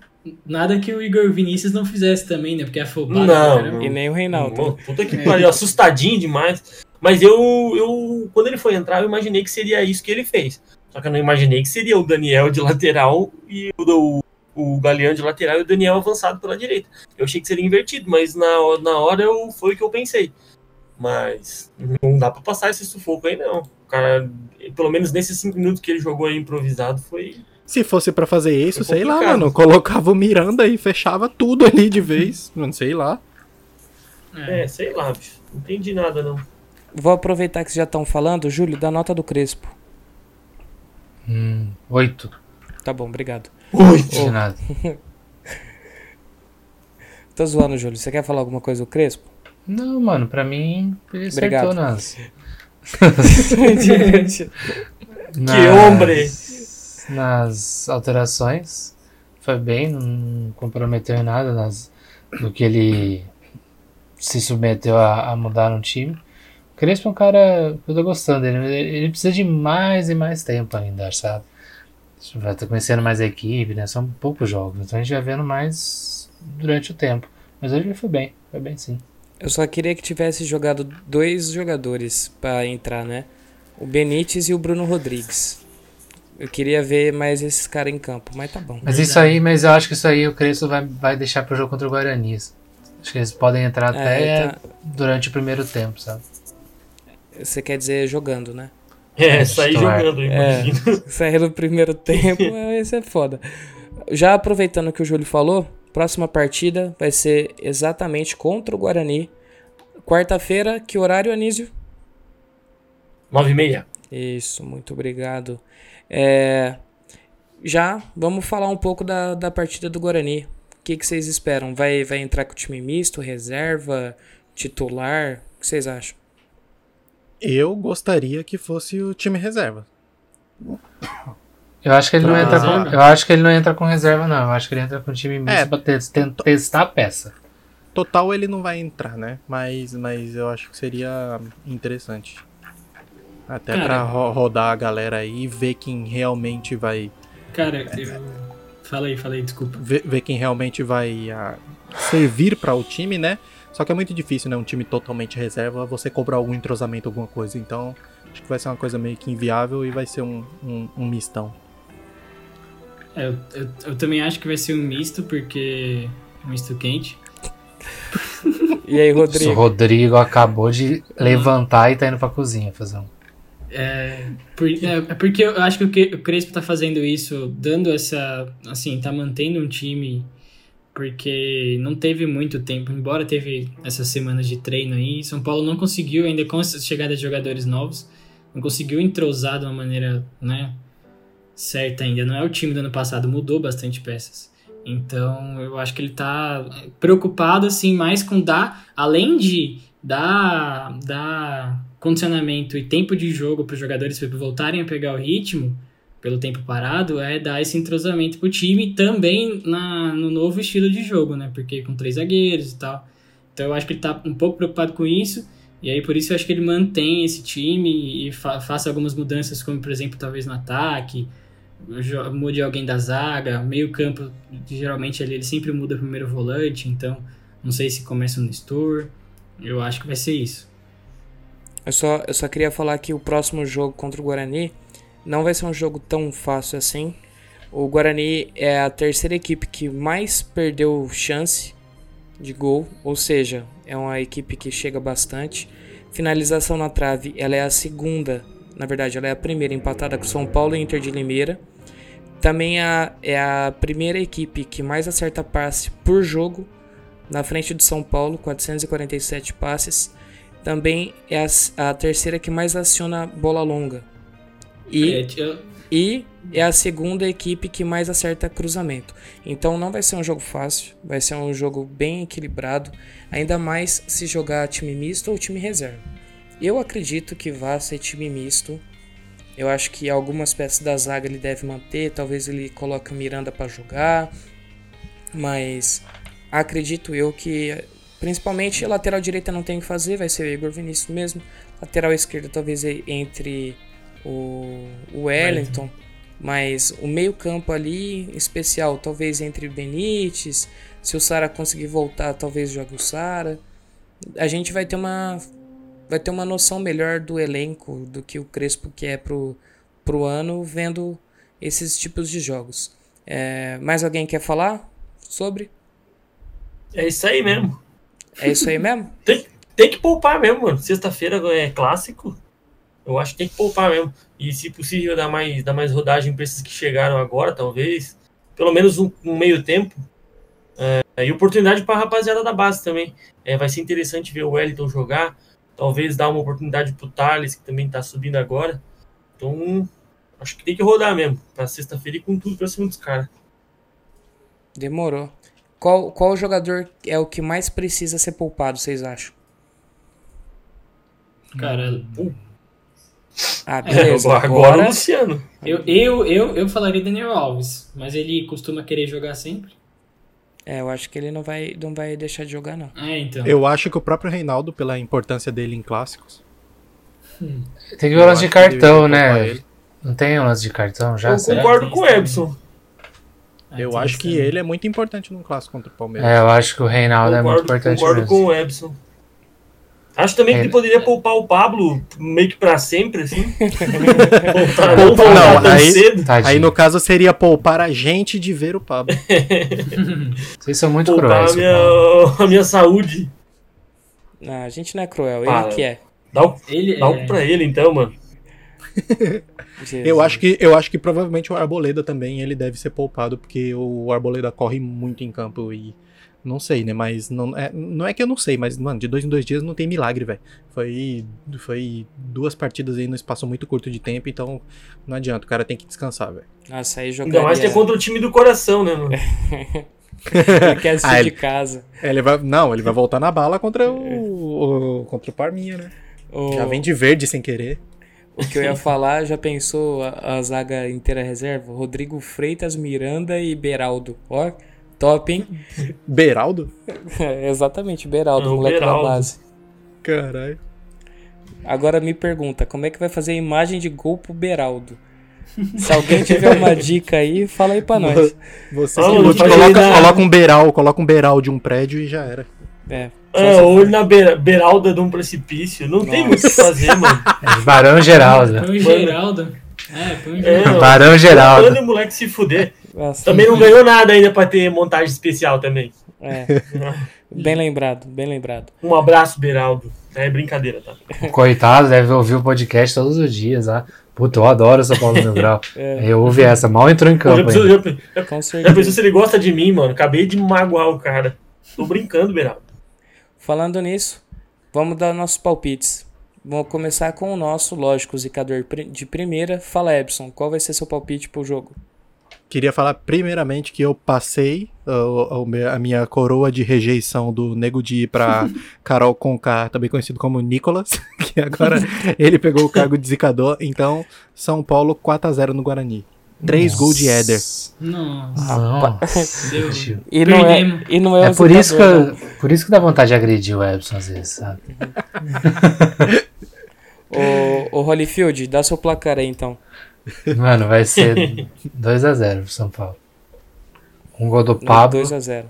nada que o Igor Vinícius não fizesse também, né? Porque é afobado. Não, cara. não. E nem o Reinaldo. Pô, Puta que *laughs* pariu, assustadinho demais. Mas eu, eu, quando ele foi entrar, eu imaginei que seria isso que ele fez. Só que eu não imaginei que seria o Daniel de lateral e o, o, o Galeão de lateral e o Daniel avançado pela direita. Eu achei que seria invertido, mas na, hora- na hora eu, foi o que eu pensei. Mas não dá pra passar esse sufoco aí, não. O cara, pelo menos nesses cinco minutos que ele jogou aí improvisado, foi. Se fosse pra fazer isso, sei lá, mano, colocava o Miranda e fechava tudo ali de vez. Não sei lá. É, sei lá, bicho. Não entendi nada, não. Vou aproveitar que vocês já estão falando, Júlio, da nota do Crespo. Hum, oito. Tá bom, obrigado. De nada. *laughs* Tô zoando, Júlio. Você quer falar alguma coisa do Crespo? Não, mano, pra mim ele acertou Obrigado. *laughs* nas, Que hombre! nas alterações. Foi bem, não comprometeu em nada nas, do que ele se submeteu a, a mudar no time. Crespo é um cara que eu tô gostando dele, ele, precisa de mais e mais tempo ainda, sabe? Vai estar conhecendo mais a equipe, né? São poucos jogos, então a gente vai vendo mais durante o tempo. Mas hoje ele foi bem, foi bem sim. Eu só queria que tivesse jogado dois jogadores pra entrar, né? O Benítez e o Bruno Rodrigues. Eu queria ver mais esses caras em campo, mas tá bom. Mas isso aí, mas eu acho que isso aí o Crespo vai, vai deixar pro jogo contra o Guarani. Acho que eles podem entrar até É, tá- durante o primeiro tempo, sabe? Você quer dizer jogando, né? É, sair jogando, eu É. imagino. *laughs* Sair no primeiro tempo, *laughs* esse é foda. Já aproveitando o que o Júlio falou, próxima partida vai ser exatamente contra o Guarani. Quarta-feira, que horário, Anísio? 9 e meia. Isso, muito obrigado. É, já vamos falar um pouco da, da partida do Guarani. O que, que vocês esperam? Vai, vai entrar com time misto, reserva, titular? O que vocês acham? Eu gostaria que fosse o time reserva. Eu acho que ele não entra com, reserva? eu acho que ele não entra com reserva não. Eu acho que ele entra com time misto É. ten- testar a peça. Total ele não vai entrar, né? Mas, mas eu acho que seria interessante. Até Cara. pra ro- rodar a galera aí e ver quem realmente vai. Cara, eu... Fala aí, fala aí, desculpa. Ver, ver quem realmente vai ah, servir para o time, né? Só que é muito difícil, né? Um time totalmente reserva, você cobrar algum entrosamento, alguma coisa. Então, acho que vai ser uma coisa meio que inviável e vai ser um, um, um mistão. É, eu, eu, eu também acho que vai ser um misto, porque. Um misto quente. *laughs* E aí, O Rodrigo? Rodrigo acabou de levantar e tá indo pra cozinha fazer um. É, por- é, é porque eu acho que o que- o Crespo tá fazendo isso, dando essa. Assim, tá mantendo um time. Porque não teve muito tempo, embora teve essas semanas de treino aí, São Paulo não conseguiu, ainda com a chegada de jogadores novos, não conseguiu entrosar de uma maneira, né, certa ainda. Não é o time do ano passado, mudou bastante peças. Então, eu acho que ele tá preocupado, assim, mais com dar, além de dar, dar condicionamento e tempo de jogo para os jogadores voltarem a pegar o ritmo, pelo tempo parado, é dar esse entrosamento pro time também na, no novo estilo de jogo, né? Porque com três zagueiros e tal. Então eu acho que ele tá um pouco preocupado com isso. E aí por isso eu acho que ele mantém esse time e fa faça algumas mudanças, como por exemplo, talvez no ataque, mude alguém da zaga, meio campo, geralmente ele, ele sempre muda o primeiro volante, então não sei se começa no Nestor. Eu acho que vai ser isso. Eu só, eu só queria falar que o próximo jogo contra o Guarani não vai ser um jogo tão fácil assim. O Guarani é a terceira equipe que mais perdeu chance de gol, ou seja, é uma equipe que chega bastante. Finalização na trave, ela é a segunda, na verdade, ela é a primeira empatada com São Paulo e Inter de Limeira. Também é a, primeira equipe que mais acerta passe por jogo, na frente do São Paulo, 447 passes. também é a terceira que mais aciona bola longa. E, É, e é a segunda equipe que mais acerta cruzamento. Então não vai ser um jogo fácil, vai ser um jogo bem equilibrado, ainda mais se jogar time misto ou time reserva. Eu acredito que vá ser time misto. Eu acho que algumas peças da zaga ele deve manter, talvez ele coloque o Miranda para jogar, mas acredito eu que principalmente lateral direita não tem o que fazer, vai ser o Igor Vinícius mesmo. Lateral esquerda talvez entre o, o Wellington, mas o meio-campo ali, especial, talvez entre Benítez, se o Sara conseguir voltar, talvez jogue o Sara. A gente vai ter uma vai ter uma noção melhor do elenco do que o Crespo quer pro, pro ano vendo esses tipos de jogos. É, mais alguém quer falar sobre? É isso aí mesmo. É isso aí mesmo? *laughs* Tem, tem que poupar mesmo, mano. Sexta-feira é clássico. Eu acho que tem que poupar mesmo. E se possível, dar mais, dar mais rodagem para esses que chegaram agora, talvez. Pelo menos um, um meio tempo. É, e oportunidade para a rapaziada da base também. É, vai ser interessante ver o Wellington jogar. Talvez dar uma oportunidade pro Thales, que também tá subindo agora. Então, acho que tem que rodar mesmo. Pra sexta-feira e com tudo pra cima dos caras. Demorou. Qual, qual jogador é o que mais precisa ser poupado, vocês acham? cara, Ah, beleza. agora, agora o Agora, Luciano. eu, eu, eu, eu falaria Daniel Alves, mas ele costuma querer jogar sempre. é, eu acho que ele não vai, não vai deixar de jogar, não. É, então. Eu acho que o próprio Reinaldo, pela importância dele em clássicos. Tem que ver o lance de cartão, né? Não tem o lance de cartão já? Eu será? concordo com o Ebson. Eu tem acho que ele é muito importante no clássico contra o Palmeiras. É, eu acho que o Reinaldo é muito Concordo, importante concordo mesmo. com o Ebson. Acho também que Ele- ele poderia poupar o Pablo meio que pra sempre, assim. *laughs* Voltar, Não, não aí- cedo. Tadinho. Aí no caso seria poupar a gente de ver o Pablo. *laughs* Vocês são muito Poupar cruéis. a minha, *laughs* a minha saúde. Não, a gente não é cruel, Para. ele que é. Dá o, Ele dá é... o pra ele, então, mano. Eu acho que eu acho que provavelmente o Arboleda também ele deve ser poupado porque o Arboleda corre muito em campo e não sei, né? Mas não é, não é que eu não sei, mas mano, de dois em dois dias não tem milagre, velho. Foi foi duas partidas aí no espaço muito curto de tempo, então não adianta, o cara tem que descansar, velho. Nossa, aí Ainda mais que é contra o time do coração, né, mano? *laughs* Ele quer assistir Ah, de ele- casa. É, Ele vai, não, ele vai voltar na bala contra o, o- contra o Parminha, né? O, Já vem de verde sem querer. o que eu ia falar, já pensou a, a zaga inteira reserva? Rodrigo Freitas, Miranda e Beraldo. Ó, top, hein? Beraldo? *laughs* Exatamente, Beraldo, Não, moleque Beraldo. da base. Caralho. Agora me pergunta, como é que vai fazer a imagem de gol pro Beraldo? Se alguém tiver uma *laughs* dica aí, fala aí pra nós. Você Ah, coloca, na- coloca um beiral, coloca um beiral de um prédio e já era. É, É, ou na beira, beiralda de um precipício. Não tem muito o que fazer, mano. *laughs* É Barão Geraldo. Põe o Geraldo. É, põe o É, Geraldo. Barão Geraldo. Manda o moleque se fuder. Nossa, Também não ganhou nada ainda pra ter montagem especial também. é. *laughs* Bem lembrado, bem lembrado. Um abraço, Beraldo. É brincadeira, tá? Coitado, deve ouvir o podcast todos os dias lá. Puta, eu adoro São Paulo Mil Grau. *laughs* É. Eu ouvi essa, mal entrou em Já campo pensou, ainda. já, já- Com já pensou certeza. se ele gosta de mim, mano? Acabei de magoar o cara. Tô brincando, Beraldo. Falando nisso, vamos dar nossos palpites. Vamos começar com o nosso, lógico, zicador de primeira. Fala, Epson, qual vai ser seu palpite pro jogo? Queria falar primeiramente que eu passei uh, o me- a minha coroa de rejeição do Nego de ir pra *laughs* Carol Conká, também conhecido como Nicolas, *laughs* que agora ele pegou o cargo de zicador. Então, São Paulo 4x0 no Guarani. Três gols de Éder. Nossa, Nossa. E não é, e não é, É o por isso, que eu, por isso que dá vontade de agredir o Ebson às vezes, sabe? *laughs* Ô, ô Holyfield, dá seu placar aí então. Mano, vai ser *laughs* 2x0 pro São Paulo. Um gol do Pablo 2x0.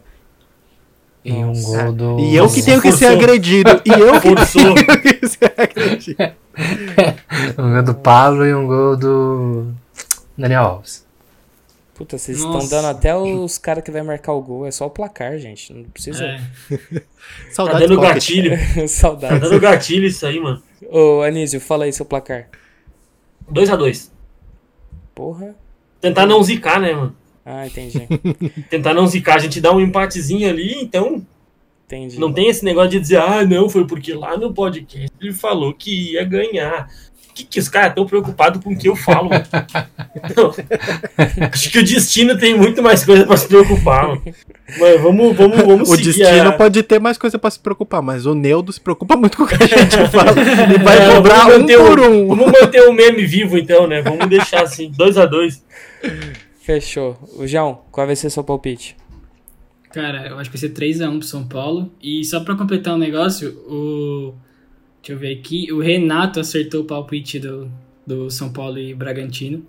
e um gol do. E eu que tenho que ser agredido. E eu que *laughs* Forçou. tenho que ser agredido. *laughs* Um gol do Pablo e um gol do Daniel Alves. Puta, vocês estão Nossa. dando até os caras que vai marcar o gol. É só o placar, gente. Não precisa. É. Tá Saudades dando gatilho. Tá Saudades. dando gatilho isso aí, mano. Ô, Anísio, fala aí seu placar. 2x2. Porra. Tentar não zicar, né, mano? Ah, entendi. *laughs* Tentar não zicar. A gente dá um empatezinho ali, então. Entendi. Não tem esse negócio de dizer, ah, não, foi porque lá no podcast ele falou que ia ganhar. Que, que os caras estão preocupados com o que eu falo? Não. *laughs* Acho que o destino tem muito mais coisa para se preocupar. mano. Mas vamos, vamos, vamos O seguir destino a- pode ter mais coisa pra se preocupar, mas o Neudo se preocupa muito com o que a gente *laughs* fala. Ele vai É, cobrar vamos um manter por o- um. Vamos manter o meme vivo então, né? Vamos deixar assim, 2 a 2 Fechou. O João, qual vai ser seu palpite? Cara, eu acho que vai ser 3x1 pro São Paulo. E só pra completar um negócio, o. Deixa eu ver aqui. O Renato acertou o palpite do, do São Paulo e Bragantino.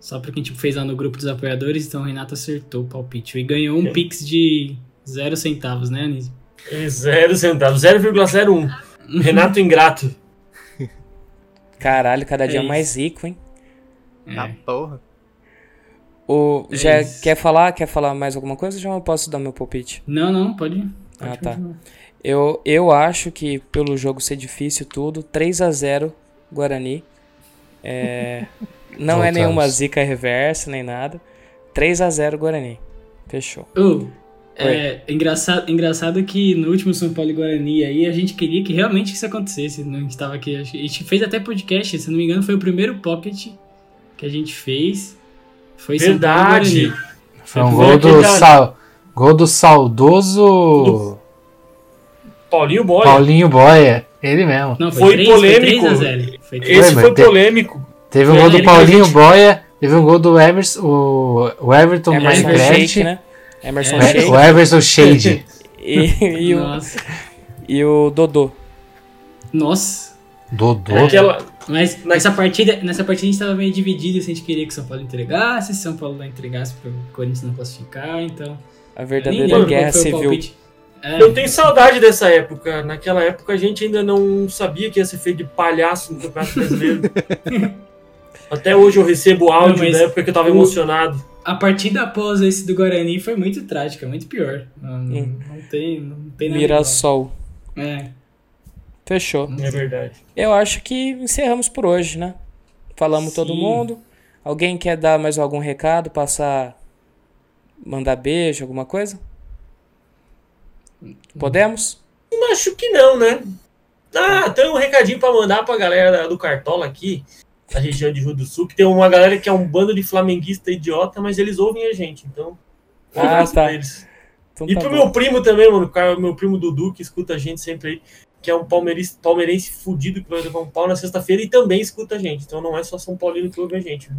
Só porque a gente fez lá no grupo dos apoiadores, então o Renato acertou o palpite. E ganhou um pix de zero centavos, né, Anísio? Zero centavos, 0,01. *laughs* Renato Ingrato. Caralho, cada É dia isso. mais rico, hein? É. Ah, porra. O, É já isso. quer falar? Quer falar mais alguma coisa? Já eu posso dar meu palpite. Não, não, pode. pode Ah, tá. continuar. Eu, eu acho que pelo jogo ser difícil e tudo, 3 a 0 Guarani. É, *laughs* não é nenhuma zica reversa nem nada. 3 a 0 Guarani. Fechou. Ô, é engraçado, engraçado que no último São Paulo e Guarani aí a gente queria que realmente isso acontecesse. Não estava aqui. A gente fez até podcast, se não me engano, foi o primeiro pocket que a gente fez. Foi São Paulo e Verdade. Guarani. Foi um Foi gol do, sal, gol do saudoso Paulinho Boy. Paulinho Boia. Ele mesmo. Não, Foi foi, 3, polêmico. Foi 3 a 0. Foi 3 Esse Foi, foi mas te- polêmico. Teve um gol do Paulinho gente- Boia. Teve um gol do Emerson, o, o Everton Emerson Minecraft. Shake, né? Emerson É, Shake. O Everson Shade. *laughs* E, e, o, *laughs* Nossa. e o Dodô. Nossa. Dodô. Aquela, Mas nessa partida, nessa partida a gente tava meio dividido se a gente queria que o São Paulo entregasse, se o São Paulo não entregasse pro Corinthians não classificar, então. A verdadeira guerra o civil. palpite. É, Eu tenho saudade dessa época. Naquela época a gente ainda não sabia que ia ser feito de palhaço no Campeonato Brasileiro. *laughs* Até hoje eu recebo áudio Não, da época que eu tava o- emocionado. a partida após esse do Guarani foi muito trágica, muito pior. Não, Hum. não tem, não tem nada Mirassol. É. Fechou. É verdade. Eu acho que encerramos por hoje, né? Falamos todo Sim. mundo. Alguém quer dar mais algum recado? Passar. Mandar beijo, alguma coisa? Podemos? Acho que não, né? Ah, tem um recadinho pra mandar pra galera do Cartola aqui, da região de Rio do Sul, que tem uma galera que é um bando de flamenguista idiota, mas eles ouvem a gente, então. um Ah, tá. eles. Então E tá pro bom. meu primo também, mano, o cara- meu primo Dudu, que escuta a gente sempre aí, que é um palmeirense, palmeirense fudido que vai levar um pau na sexta-feira e também escuta a gente. Então não é só São Paulino que ouve a gente.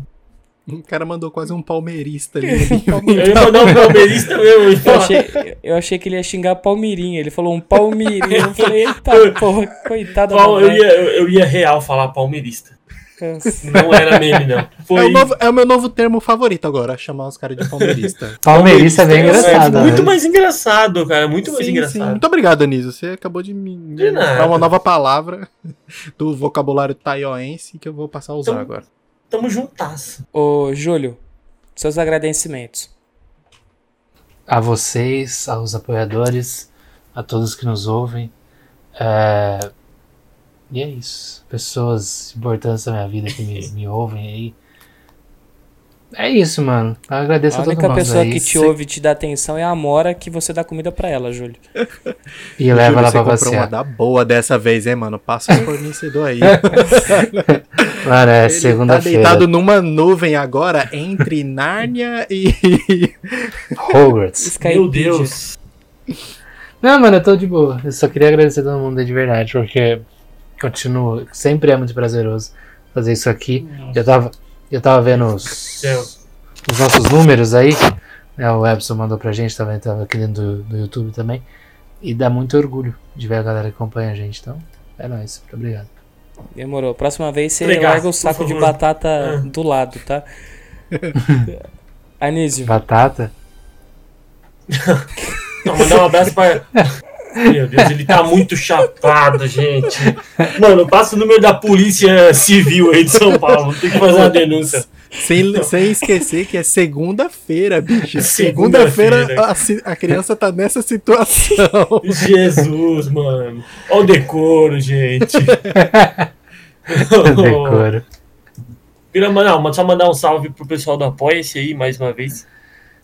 *laughs* O cara mandou quase um palmeirista ali. *laughs* Eu ia mandar um palmeirista mesmo. eu achei, eu achei que ele ia xingar Palmeirinha. Ele falou um Palmeirinha. Eu falei, eita porra, coitada da Pau- eu, ia, eu, eu ia real falar palmeirista. Não era meme, não. É Foi o, novo- é o meu novo termo favorito agora, chamar os caras de palmeirista. *laughs* Palmeirista é bem É, engraçado. muito né? mais engraçado, cara. Muito mais Sim, engraçado. sim. Muito obrigado, Anísio. Você acabou de me De dar uma nova palavra do vocabulário taioense que eu vou passar a usar Então- agora. Tamo juntas. Ô, Júlio, seus agradecimentos. a vocês, aos apoiadores, a todos que nos ouvem. É, E é isso. Pessoas importantes da minha vida que me, *laughs* me ouvem aí. É isso, mano. Eu agradeço A a, todo única mundo pessoa aí. que te Se- ouve e te dá atenção é a Amora que você dá comida pra ela, Júlio. E leva Júlio, lá você pra comprou uma passear. da boa dessa vez, hein, mano? Passa o fornecedor aí. *laughs* Mano, é tá segunda-feira. deitado numa nuvem agora entre Nárnia e. *laughs* Hogwarts. Skypedia. Meu Deus. Não, mano, eu tô de boa. Eu só queria agradecer a todo mundo de verdade, porque continuo. Sempre é muito prazeroso fazer isso aqui. Eu tava, eu tava vendo os, os nossos números aí. Né, o Epson mandou pra gente, também tava aqui dentro do, do YouTube também. E dá muito orgulho de ver a galera que acompanha a gente. Então, é nóis. Muito obrigado. Demorou. Próxima vez você Obrigado, larga o saco de batata Ah. do lado, tá? *laughs* Anísio, Batata. *laughs* Não, mandar um abraço pra. *laughs* Meu Deus, ele tá muito chapado, gente. Mano, passa o número da polícia civil aí de São Paulo. Tem que fazer uma denúncia. Sem, sem esquecer que é segunda-feira, bicho. Segunda-feira. Segunda-feira a, a criança tá nessa situação. Jesus, mano. Olha o decoro, gente. *laughs* Decoro. Queria mandar, só mandar um salve pro pessoal do Apoia-se aí, mais uma vez.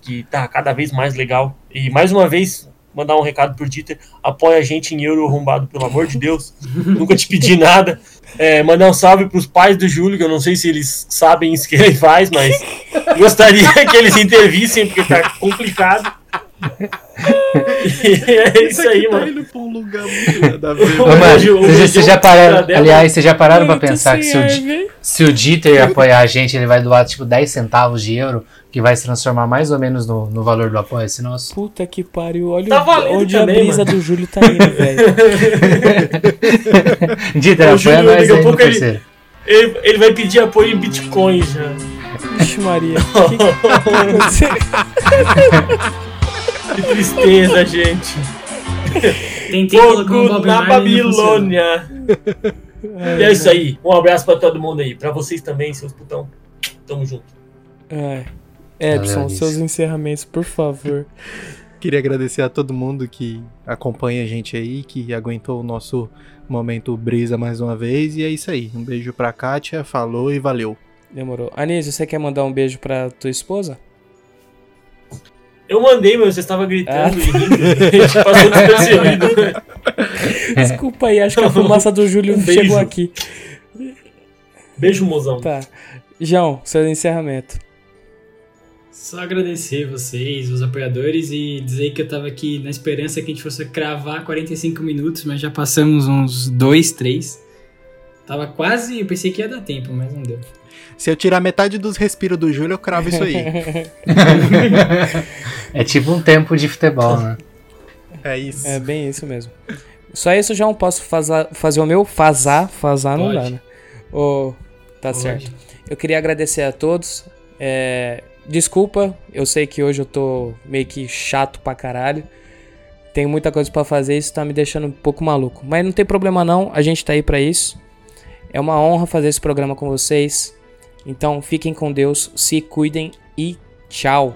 Que tá cada vez mais legal. E mais uma vez, mandar um recado pro Dieter. Apoia a gente em euro arrombado, pelo amor de Deus. *laughs* Nunca te pedi nada. É, mandar um salve pros pais do Júlio, que eu não sei se eles sabem isso que ele faz, mas *laughs* gostaria que eles intervissem, porque tá complicado. *laughs* E é isso aí, tá mano. indo pra um lugar muito nada a ver. Ô, Ô, mano, Hoje vocês, vocês já pararam, aliás, vocês já pararam pra pensar que se o, se o Dieter apoiar a gente, ele vai doar tipo 10 centavos de euro, que vai se transformar mais ou menos no, no valor do apoio-se nosso? Puta que pariu. Olha Tá valendo onde também, a brisa mano. do Júlio tá indo, velho. *laughs* Ô, apoia nós aí, pouco ele-. Ele, ele vai pedir apoio em Bitcoin já. Vixe, Maria. *laughs* Que que tá? *laughs* Que tristeza, gente. Tentei um Fogo na e. Babilônia. E é isso aí. Um abraço pra todo mundo aí. Pra vocês também, seus putão. Tamo junto. Ai. Edson, seus encerramentos, por favor. *laughs* Queria agradecer a todo mundo que acompanha a gente aí, que aguentou o nosso momento brisa mais uma vez. E é isso aí. Um beijo pra Kátia, falou e valeu. Demorou. Anísio, você quer mandar um beijo pra tua esposa? Eu mandei, meu, você estava gritando Ah. e rindo. A gente passou despercebido. *laughs* Desculpa aí, acho que a fumaça do Júlio Um beijo. chegou aqui. Beijo, mozão. Tá. João, seu encerramento. Só agradecer vocês, os apoiadores, e dizer que eu tava aqui na esperança que a gente fosse cravar 45 minutos, mas já passamos uns 2, 3. Tava quase. Eu pensei que ia dar tempo, mas não deu. Se eu tirar metade dos respiros do Júlio, eu cravo isso aí. *laughs* É tipo um tempo de futebol, né? É isso. É bem isso mesmo. Só isso já não posso fazer, fazer o meu? Fazar, fazar não dá, né? Ô, tá Pode. certo. Eu queria agradecer a todos. É, desculpa, eu sei que hoje eu tô meio que chato pra caralho. Tenho muita coisa pra fazer, isso tá me deixando um pouco maluco. Mas não tem problema não, a gente tá aí pra isso. É uma honra fazer esse programa com vocês. Então fiquem com Deus, se cuidem e tchau.